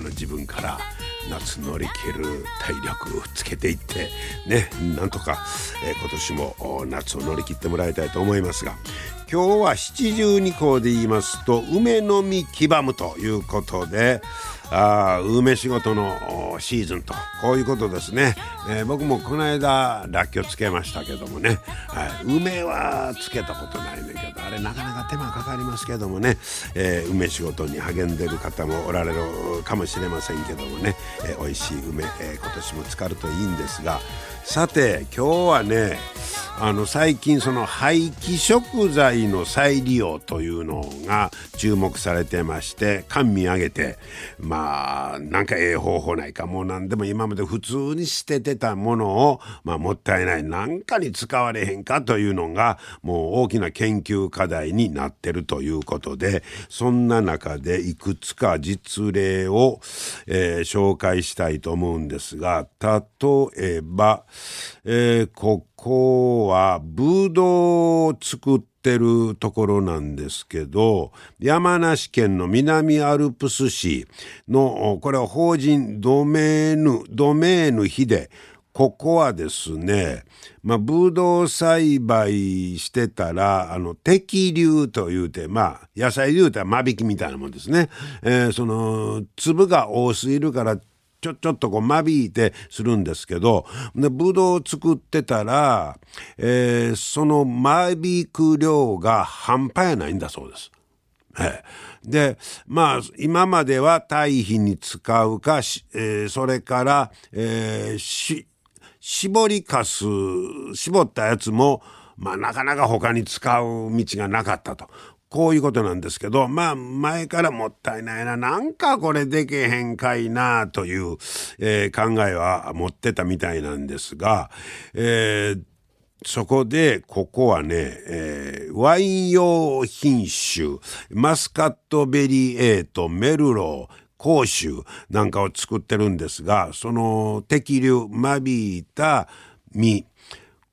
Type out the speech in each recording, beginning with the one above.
の自分から夏乗り切る体力をつけていってねなんとか、え、今年も夏を乗り切ってもらいたいと思いますが今日は七十二校で言いますと梅の実黄ばむということであ梅仕事のシーズンとこういうことですね、えー、僕もこの間らっきょうつけましたけどもね、はい、梅はつけたことないねんけどあれなかなか手間かかりますけどもね、えー、梅仕事に励んでる方もおられるかもしれませんけどもね、えー、美味しい梅、えー、今年も浸かるといいんですがさて今日はねあの最近その廃棄食材の再利用というのが注目されてまして官民挙げてまあなんかええ方法ないかもう何でも今まで普通に捨ててたものを、まあ、もったいない。何かに使われへんかというのがもう大きな研究課題になってるということでそんな中でいくつか実例を、えー、紹介したいと思うんですが例えば、えー、ここはブドウを作ってるところなんですけど、山梨県の南アルプス市の、これは法人ドメーヌ、ドメーヌヒデ、ここはですね、まあ、ブドウ栽培してたら、あの、適流というて、まあ、野菜で言うたら間引きみたいなもんですね。えー、その、粒が多すぎるから、ちょ、ちょっとこう間引いてするんですけど、で、ぶどう作ってたら、えー、その間引く量が半端やないんだそうです。えー、で、まあ、今までは堆肥に使うか、えー、それから、えー、し、絞りかす、絞ったやつも、まあ、なかなか他に使う道がなかったと。こういうことなんですけど、まあ、前からもったいないな、なんかこれでけへんかいな、という、えー、考えは持ってたみたいなんですが、えー、そこで、ここはね、えー、ワイン用品種、マスカットベリー A、メルロー、甲州なんかを作ってるんですが、その摘粒、間引いた実、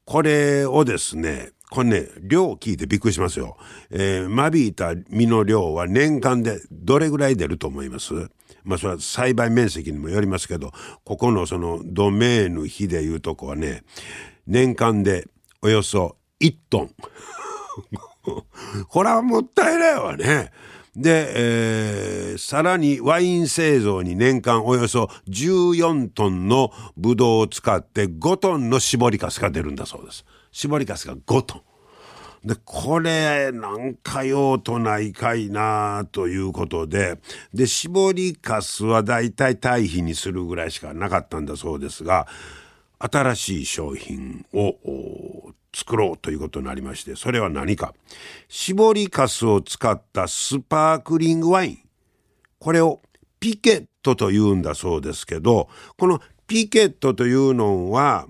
これをですね、これね、量聞いてびっくりしますよ。えー、間引いた実の量は年間でどれぐらい出ると思います？まあそれは栽培面積にもよりますけど、ここのそのドメーヌ比でいうとこはね、年間でおよそ1トン。これはもったいないわね。で、えー、さらにワイン製造に年間およそ14トンのブドウを使って5トンの搾りかすが出るんだそうです。絞りかすが5トン。で、これ、なんか用途ないかいなということで、で、搾りかすはだいたい堆肥にするぐらいしかなかったんだそうですが、新しい商品を作ろうということになりまして、それは何か。搾りかすを使ったスパークリングワイン。これをピケットと言うんだそうですけど、このピケットというのは、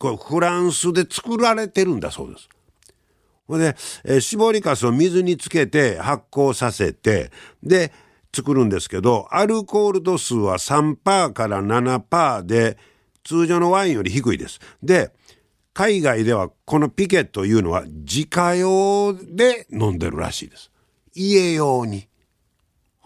これフランスで作られてるんだそうです。ほで、えー、搾りかすを水につけて発酵させて、で、作るんですけど、アルコール度数は3%から7%で、通常のワインより低いです。で、海外ではこのピケというのは自家用で飲んでるらしいです。家用に。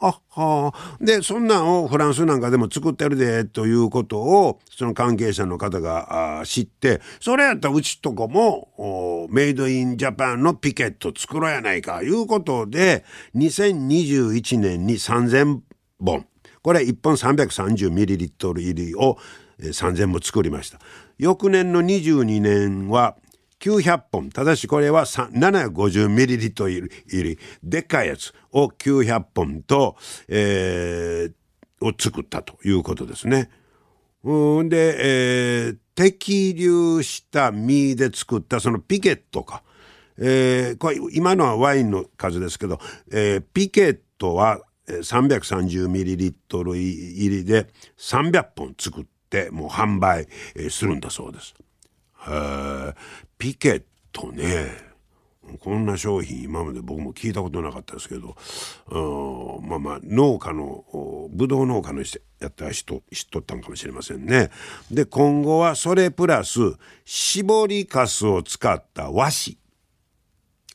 ははでそんなんをフランスなんかでも作ってるでということをその関係者の方が知ってそれやったらうちとこもメイドインジャパンのピケット作ろうやないかいうことで2021年に3,000本これ1本 330ml 入りを3,000本作りました。翌年の22年は900本ただしこれは 750ml 入りでっかいやつを900本と、えー、を作ったということですね。うんで、えー、適流した実で作ったそのピケットか、えー、これ今のはワインの数ですけど、えー、ピケットは 330ml 入りで300本作ってもう販売するんだそうです。ピケットね。こんな商品今まで僕も聞いたことなかったですけどまあまあ農家のブドウ農家の人やった人知っとったんかもしれませんね。で今後はそれプラス搾りかすを使った和紙。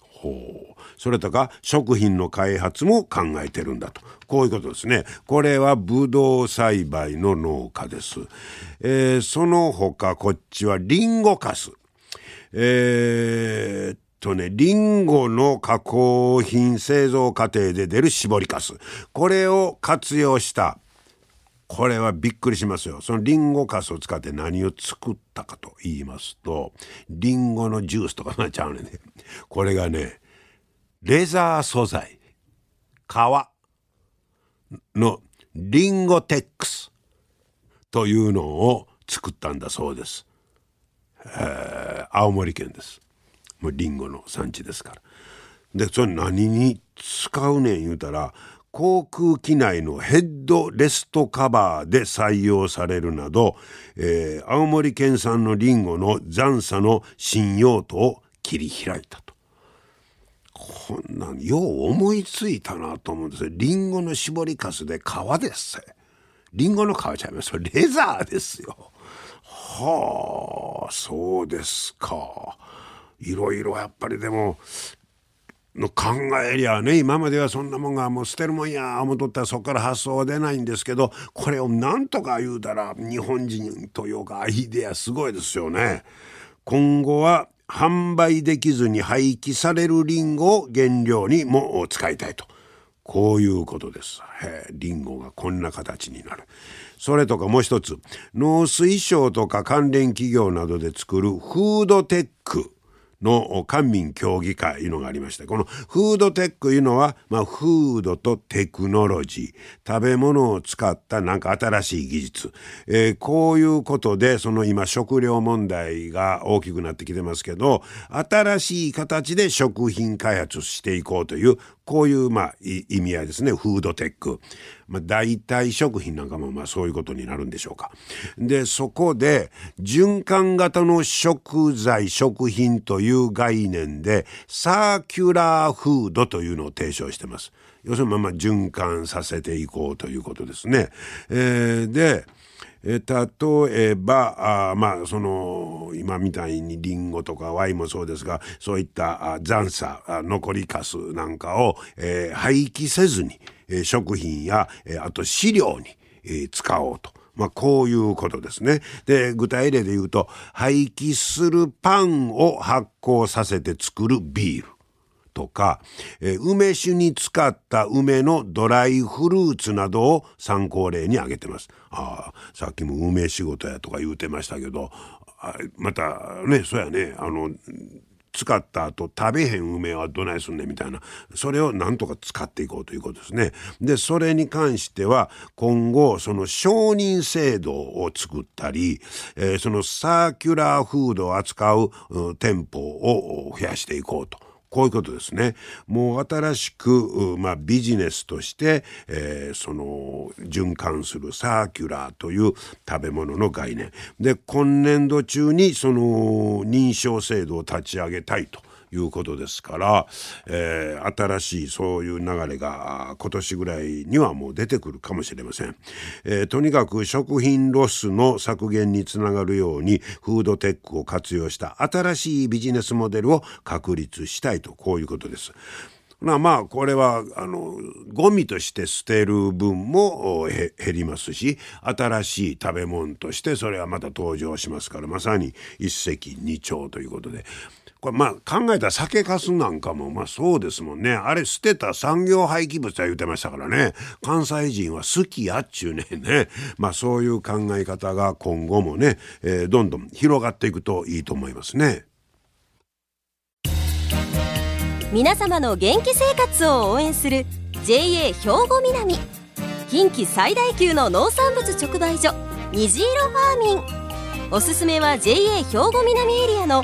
ほう。それとか食品の開発も考えてるんだとこういうことですねこれはブドウ栽培の農家です、えー、その他こっちはリンゴかすえー、とね、リンゴの加工品製造過程で出る搾りかす。これを活用した。これはびっくりしますよ。そのリンゴかすを使って何を作ったかと言いますと、リンゴのジュースとかなっちゃうね。これがね、レザー素材、皮のリンゴテックスというのを作ったんだそうです。えー、青森県です。もうリンゴの産地ですから。でそれ何に使うねん言うたら航空機内のヘッドレストカバーで採用されるなど、えー、青森県産のリンゴの残差の新用途を切り開いたと。こんなんよう思いついたなと思うんですよ。リンゴの搾りかすで皮ですリンゴの皮ちゃいますレザーですよ。はあそうですか。いろいろやっぱりでもの考えりゃね今まではそんなもんがもう捨てるもんや思うとったらそこから発想は出ないんですけどこれをなんとか言うたら日本人というかアイデアすごいですよね。今後は販売できずに廃棄されるリンゴを原料にも使いたいと。こういうことです。リンゴがこんな形になる。それとかもう一つ、農水省とか関連企業などで作るフードテック。の官民協議会いうのがありましてこのフードテックというのは、まあ、フードとテクノロジー食べ物を使ったなんか新しい技術、えー、こういうことでその今食料問題が大きくなってきてますけど新しい形で食品開発していこうというこういうまあ意味合いですねフードテック。まあ、代替食品なんかもまあそういうことになるんでしょうか。でそこで循環型の食材食品という概念でサーキュラーフードというのを提唱してます。要するにまあまあ循環させていこうということですね。えー、で例えばあまあその今みたいにリンゴとかワインもそうですがそういった残差残りかすなんかを、えー、廃棄せずに、え、食品や、え、あと飼料に、え、使おうと。まあ、こういうことですね。で、具体例で言うと、廃棄するパンを発酵させて作るビール。とか、えー、梅酒に使った梅のドライフルーツなどを参考例に挙げてます。ああ、さっきも梅仕事やとか言うてましたけど、またね、そうやね、あの、使った後食べへん梅はどないすんねんみたいなそれをなんとか使っていこうということですね。でそれに関しては今後その承認制度を作ったり、えー、そのサーキュラーフードを扱、う店舗を増やしていこうと。こういうことですね。もう新しく、まあ、ビジネスとして、えー、その循環するサーキュラーという食べ物の概念で今年度中にその認証制度を立ち上げたいと。いうことですから、えー、新しいそういう流れが今年ぐらいにはもう出てくるかもしれません、えー、とにかく食品ロスの削減につながるようにフードテックを活用した新しいビジネスモデルを確立したいとこういうことです。まあまあこれはあのゴミとして捨てる分も減りますし新しい食べ物としてそれはまた登場しますからまさに一石二鳥ということでこれまあ考えたら酒かすなんかもまあそうですもんね。あれ捨てた産業廃棄物は言うてましたからね。関西人は好きやっちゅうねね。まあそういう考え方が今後もね、えー、どんどん広がっていくといいと思いますね。皆様の元気生活を応援する JA 兵庫南。近畿最大級の農産物直売所虹色ファーミン。おすすめは JA 兵庫南エリアの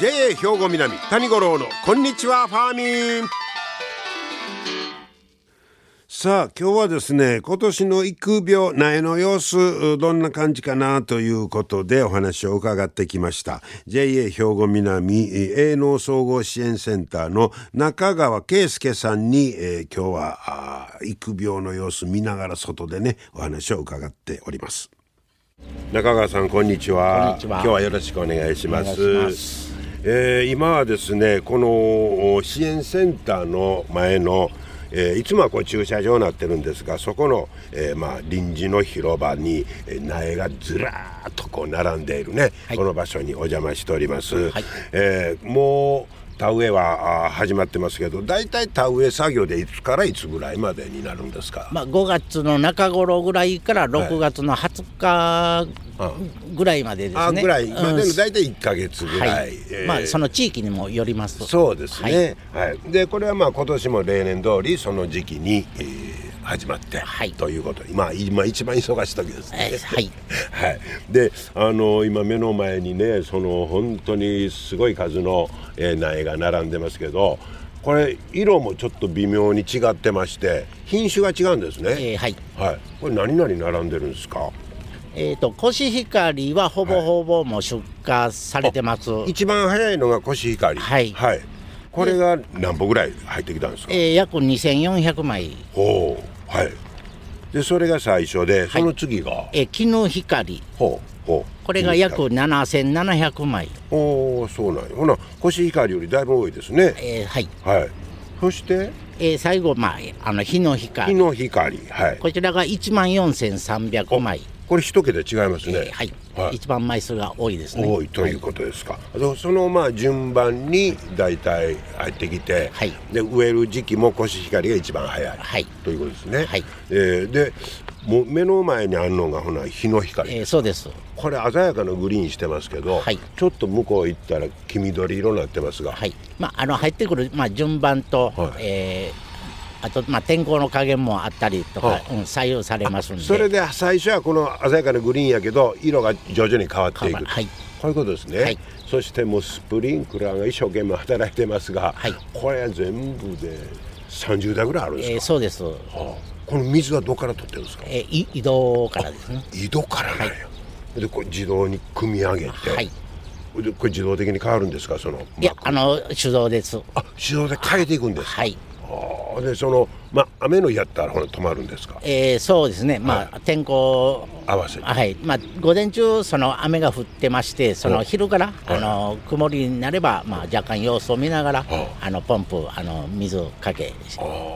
JA 兵庫南谷五郎のこんにちはファーミン。さあ今日はですね今年の育苗苗の様子どんな感じかなということでお話を伺ってきました。JA 兵庫南営農総合支援センターの中川圭介さんに、えー、今日は育苗の様子見ながら外でねお話を伺っております。中川さんこんにちは。今日はよろしくお願いしますえー、今はですねこの支援センターの前のえー、いつもはこう駐車場になってるんですがそこの、えー、まあ、臨時の広場に、えー、苗がずらーっとこう並んでいるね、はい、この場所にお邪魔しております。はい、えもう田植えは始まってますけど大体田植え作業でいつからいつぐらいまでになるんですか、まあ、5月の中頃ぐらいから6月の20日ぐらいまでですね、あぐらい。までの大体1か月ぐらい、はい、えー、まあ、その地域にもよります。そうですね、はい、はい、でこれはまあ今年も例年通りその時期に、えー始まって、はい、ということ。今今一番忙しい時ですね。はい、はい、であの今目の前にねその本当にすごい数の、えー、苗が並んでますけどこれ色もちょっと微妙に違ってまして品種が違うんですね。えー、はい、はい、これ何々並んでるんですか？えーと、コシヒカリはほぼほぼもう出荷されてます、はい、一番早いのがコシヒカリ。はい、はい、これが何本ぐらい入ってきたんですか、えー、約2400枚。ほうはい。でそれが最初でその次が、はい、え絹光。ほうほう。これが約7700枚。おおそうなんや。ほなコシヒカリよりだいぶ多いですね。えー、はい。はい。そして？えー、最後、まあ、あの日の光。日の光。はい。こちらが1万4300枚これ一桁違いますね、えー、はい、はい、一番枚数が多いですね。多いということですか、はい、そのまあ順番に大体入ってきて、はい、で植える時期もコシヒカリが一番早い、はい、ということですね、はい。えー、でもう目の前にあるのがほな日の光、えー、そうです。これ鮮やかなグリーンしてますけど、はい、ちょっと向こう行ったら黄緑色になってますが、はい。まあ、あの入ってくる、まあ、順番と、はい。えーあと、まあ、天候の加減もあったりとか、うん、左右されますんで。それで最初はこの鮮やかなグリーンやけど色が徐々に変わっていくはい、こういうことですね、はい、そしてもうスプリンクラーが一生懸命働いてますが、はい、これ全部で30台ぐらいあるんですか、えー、そうです、はあ、この水はどこから取ってるんですか、えー、井戸からですね。井戸からなんや、でこれ自動に組み上げて、はい。これ自動的に変わるんですか？そのいやあの手動です。あ手動で変えていくんですはいでそのまあ雨の日やったらほら止まるんですか？えー、そうですね。まあ、はい、天候合わせはい。まあ午前中その雨が降ってまして、その昼から、あの曇りになればまあ若干様子を見ながら、あのポンプあの水かけ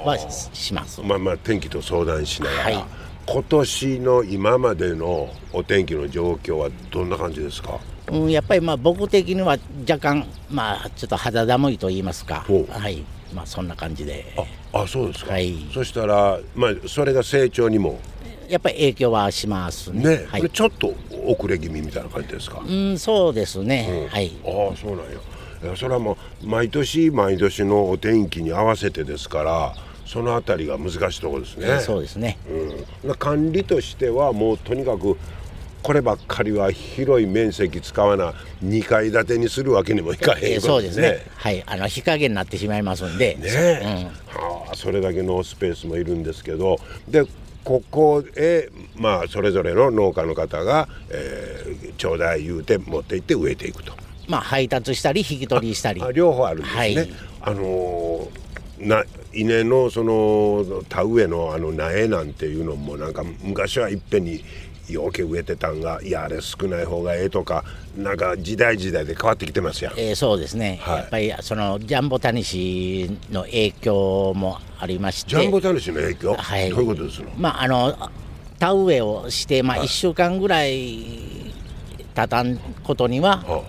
はします。まあまあ天気と相談しながら。はい今年の今までのお天気の状況はどんな感じですか、うん、やっぱりまあ僕的には若干まあちょっと肌寒いと言いますか、はい、まあそんな感じで。ああそうですか、はい、そしたらまあそれが成長にも。やっぱり影響はしますね。ね、はい、ちょっと遅れ気味みたいな感じですか？うんそうですね、うん、はい。ああそうなんや。それはもう毎年毎年のお天気に合わせてですからそのあたりが難しいところですね。そうですね、うん、管理としてはもうとにかくこればっかりは広い面積使わな2階建てにするわけにもいかへん、ね、そうですね。はい。あの日陰になってしまいますんで。ね、うん、はあそれだけのスペースもいるんですけど。でここへまあそれぞれの農家の方が、えー、ちょうだい言うて持って行って植えていくと。まあ配達したり引き取りしたり。両方あるんですね。はい、あのー、な稲のその田植えのあの苗なんていうのもなんか昔はいっぺんにようけ植えてたんがいやあれ少ない方がええとかなんか時代時代で変わってきてますやん、えー、そうですね、はい、やっぱりそのジャンボタニシの影響もありまして。ジャンボタニシの影響、はい、どういうことですの？まああの田植えをして、まあ、1週間ぐらいたたんことには、は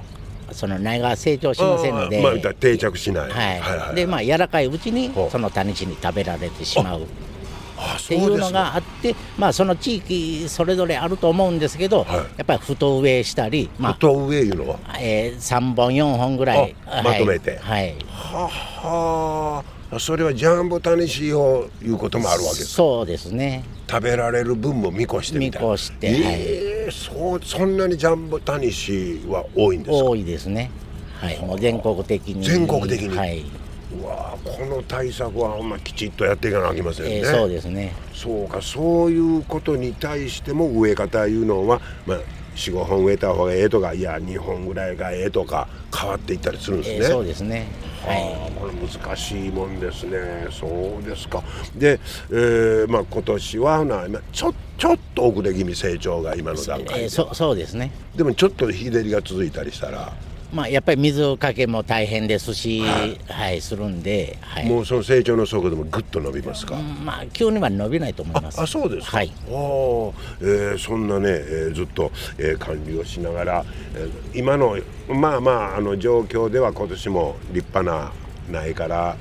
あ、その苗が成長しませんので、まあ、定着しない、はい、はいはい、でまあ柔らかいうちにそのタニシに食べられてしまう。あっていうのがあってまあその地域それぞれあると思うんですけど、はい。やっぱり太植えしたり、まあ太上いうのは？えー、3本4本ぐらいあまとめて。はい、はい。はは。あそれはジャンボタニシをいうこともあるわけです。そうですね。食べられる分も見越してみたいな。見越してええそうそんなにジャンボタニシは多いんですか？多いですね。はい。もう全国的に。全国的に。はいうわこの対策はほんまきちっとやっていかなきゃいけませんね、えーそうですね。そうかそういうことに対しても植え方いうのは、まあ、45本植えた方がええとかいや2本ぐらいがええとか変わっていったりするんですね。えーそうですね。はい。これ難しいもんですね。そうですか。で、えーまあ、今年はな今ちょちょっと遅れ気味成長が今の段階で、えーそそうですね。でもちょっと日照りが続いたりしたら、まあやっぱり水かけも大変ですしはい、するんで、はい、もうその成長の速度もぐっと伸びますか、うんまあ急には伸びないと思います。あそうですか、はい。あーえーそんなね、えーずっと、えー管理をしながら、えー今のまあまああの状況では今年も立派な苗から、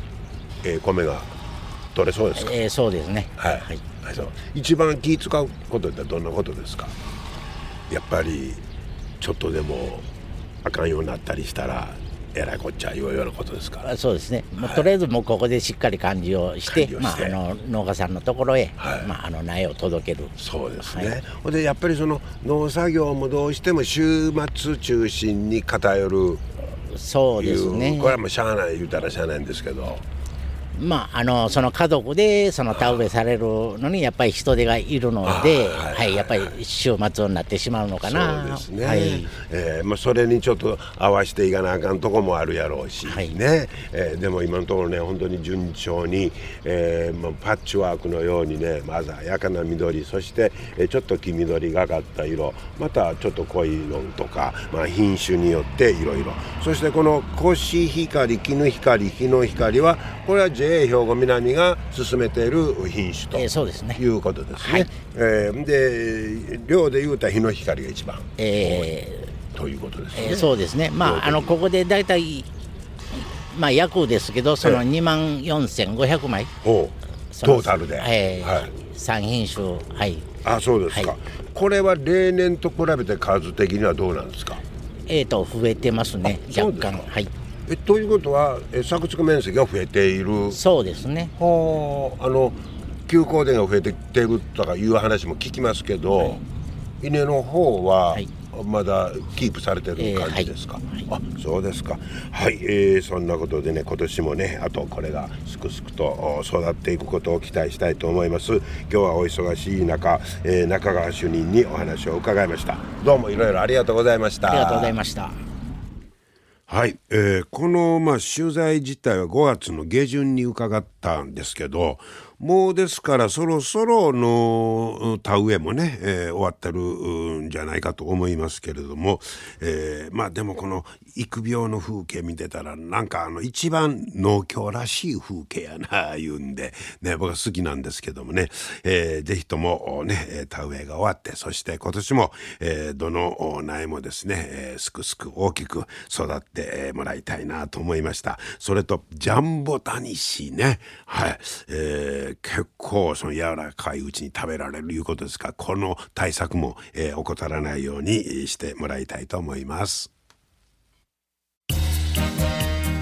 えー米が取れそうですか、えーそうですね。はい、はいそう。一番気使うことってどんなことですか？やっぱりちょっとでもあかんようになったりしたらえらいこっちゃいうようなことですかあそうですね、もうとりあえずもうここでしっかり管理をしてまあ、あの農家さんのところへ、はい。まあ、あの苗を届ける。そうですね、はい。ほんでやっぱりその農作業もどうしても週末中心に偏る。そう、ですね。これはもうしゃあない言うたらしゃあないんですけどまあ、あのその家族でその田植えされるのにやっぱり人手がいるので、あはいはいやっぱり週末になってしまうのかな。そうですね、はい。えーまあ、それにちょっと合わせていかなあかんとこもあるやろうし、はい。ねえーでも今のところね本当に順調に、えーまあ、パッチワークのようにねまず鮮やかな緑そして、えーちょっと黄緑がかった色またちょっと濃いのとか、まあ、品種によっていろいろそしてこのコシヒカリ絹光日の光はこれは JA 兵庫南が進めている品種と。えーそうですねい。うことですね。はいえーで量で言うたら日の光が一番えということですーね。えーそうですね。まああのここでだいたいまあ約ですけどそのえ2万4500枚ほうそのトータルで。えーはい。三品種はい。あそうですか、はいこれは例年と比べて数的にはどうなんですか？えーと増えてますね若干はい。えということはえ作付面積が増えている。そうですね。はああの休耕田が増えてきてるとかいう話も聞きますけど、稲の方ははい。まだキープされてる感じですか、あそうですか。はい、えーそんなことでね今年もねあとこれがすくすくとお育っていくことを期待したいと思います。今日はお忙しい中、えー中川主任にお話を伺いました。どうもいろいろありがとうございました。ありがとうございました。はい、えーこの、まあ、取材自体は5月の下旬に伺ったんですけどもうですからそろそろの田植えもね、えー終わってるんじゃないかと思いますけれども、えーまあでもこの育苗の風景見てたらなんかあの一番農協らしい風景やな言うんで、ね、僕は好きなんですけどもね、えーぜひともね田植えが終わってそして今年も、えーどの苗もですね、えーすくすく大きく育ってもらいたいなと思いました。それとジャンボタニシね。はい、えー結構その柔らかいうちに食べられるいうことですからこの対策も、えー怠らないようにしてもらいたいと思います。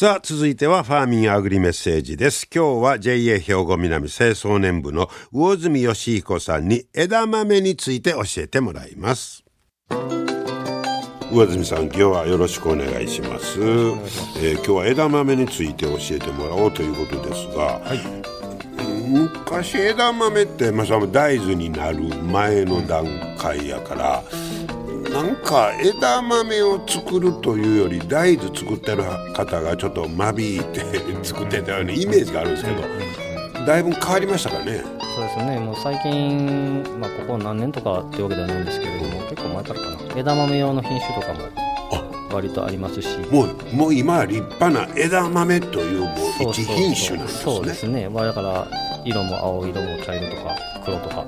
さあ続いてはファーミンアグリメッセージです。今日は JA 兵庫南清掃年部の魚住義彦さんに枝豆について教えてもらいます。上住さん今日はよろしくお願いします。えー今日は枝豆について教えてもらおうということですが、昔枝豆って、まあ、大豆になる前の段階やからなんか枝豆を作るというより大豆作ってる方がちょっと間引いて作ってたようなイメージがあるんですけどだいぶ変わりましたかね？そうですね、もう最近、まあ、ここ何年とかってわけではないんですけれども、結構前からかな、枝豆用の品種とかも割とありますし、もうもう今は立派な枝豆というもう一品種なんですね。そうですね、まあ、だから色も青色も茶色とか黒とか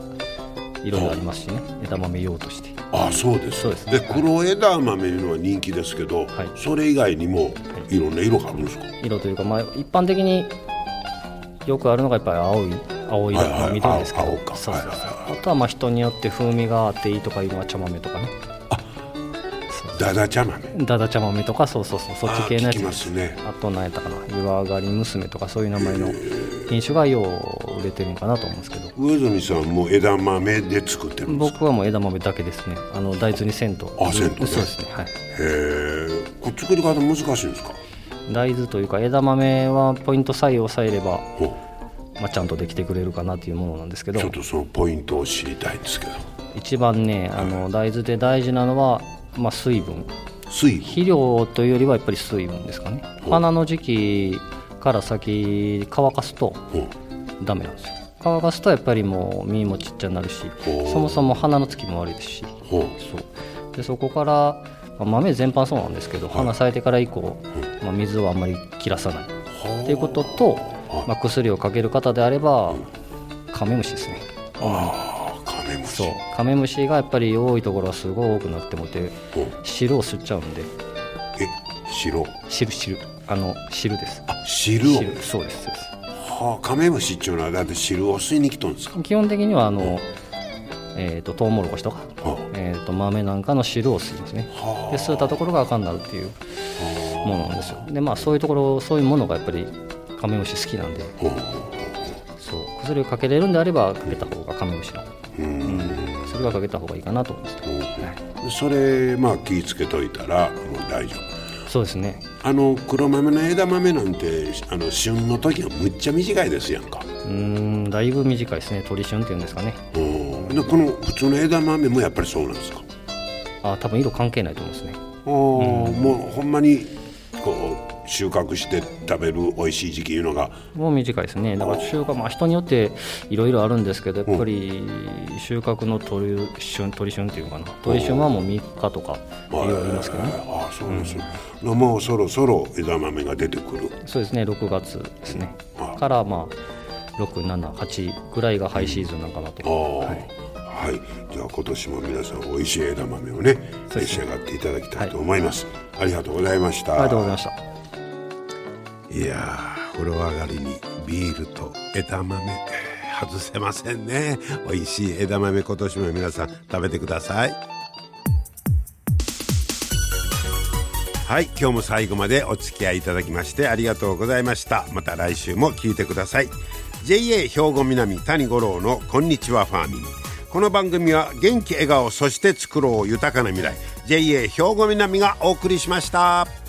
いろいろありますしね。枝豆用として。あそうです。そうですね。で黒枝豆いうのは人気ですけど、はい。それ以外にもい。ろんな色があるんですか、色というか、まあ、一般的によくあるのがやっぱり青い青色、はいはい。緑ですけど。青青か。そうそうそう、はいはいあとはまあ人によって風味があっていいとかいうのは茶豆とかね。だだ茶豆。だだ茶豆とかそうそうそう。そっち系のやつ。あね。あと何やったかな。湯上がり娘とかそういう名前の品種がよう売れてるんかなと思うんですけど。上住さんも枝豆で作ってるんですか？僕はもう枝豆だけですね。あの大豆に銭湯あ銭湯ね。そうですね。はい。へえこれ作り方難しいんですか？大豆というか枝豆はポイントさえ押さえれば、ほまあ、ちゃんとできてくれるかなというものなんですけど。うちょっとそのポイントを知りたいんですけど。一番ねあの大豆で大事なのは、まあ、水分。水分。肥料というよりはやっぱり水分ですかね。花の時期から先乾かすとダメなんですよ。乾かすとやっぱりもう実もちっちゃになるしそもそも花のつきも悪いですし。そう。でそこから、まあ豆全般そうなんですけど、花咲いてから以降、まあ、水をあんまり切らさない。っていうことと、まあ、薬をかける方であればカメムシですね。ああカメムシ。そう。カメムシがやっぱり多いところはすごい多くなってもて汁を吸っちゃうんで。え白汁汁あの汁です。あ汁を？汁。そうですそうです。はあカメムシっていうのはだって汁を吸いに来とんですか？基本的にはあの、えー、とトウモロコシとか、はえー、と豆なんかの汁を吸いますね。はあ。で吸ったところが赤になるっていうものなんですよ。でまあそういうところそういうものがやっぱりカメムシ好きなんでそう。薬をかけれるんであればかけた方がカメムシの、ううん。ん、それはかけた方がいいかなと思います。ね、はい。それまあ気ぃつけといたらもう大丈夫そうですね。あの黒豆の枝豆なんてあの旬の時はむっちゃ短いですやんか、うーんだいぶ短いですね。鳥旬っていうんですかね。うん、でこの普通の枝豆もやっぱりそうなんですか？あ多分色関係ないと思うんですね。あーもうほんまに収穫して食べる美味しい時期いうのが。もう短いですね。だから収穫まあ人によっていろいろあるんですけどやっぱり収穫の鳥旬鳥旬っていうのかな。鳥旬はもう3日とかってますけどね。ああそうです、もうそろそろ枝豆が出てくる。そうですね。6月ですね。あ。からまあ678ぐらいがハイシーズンなんかなと。ああ。はい。はい、じゃあ今年も皆さん美味しい枝豆をね召し上がっていただきたいと思います、ありがとうございました。ありがとうございましたいやー風呂上がりにビールと枝豆外せませんね。美味しい枝豆今年も皆さん食べてください。はい今日も最後までお付き合いいただきましてありがとうございました。また来週も聞いてください。JA 兵庫南谷五郎のこんにちはファーミンこの番組は元気笑顔そして作ろう豊かな未来。JA 兵庫南がお送りしました。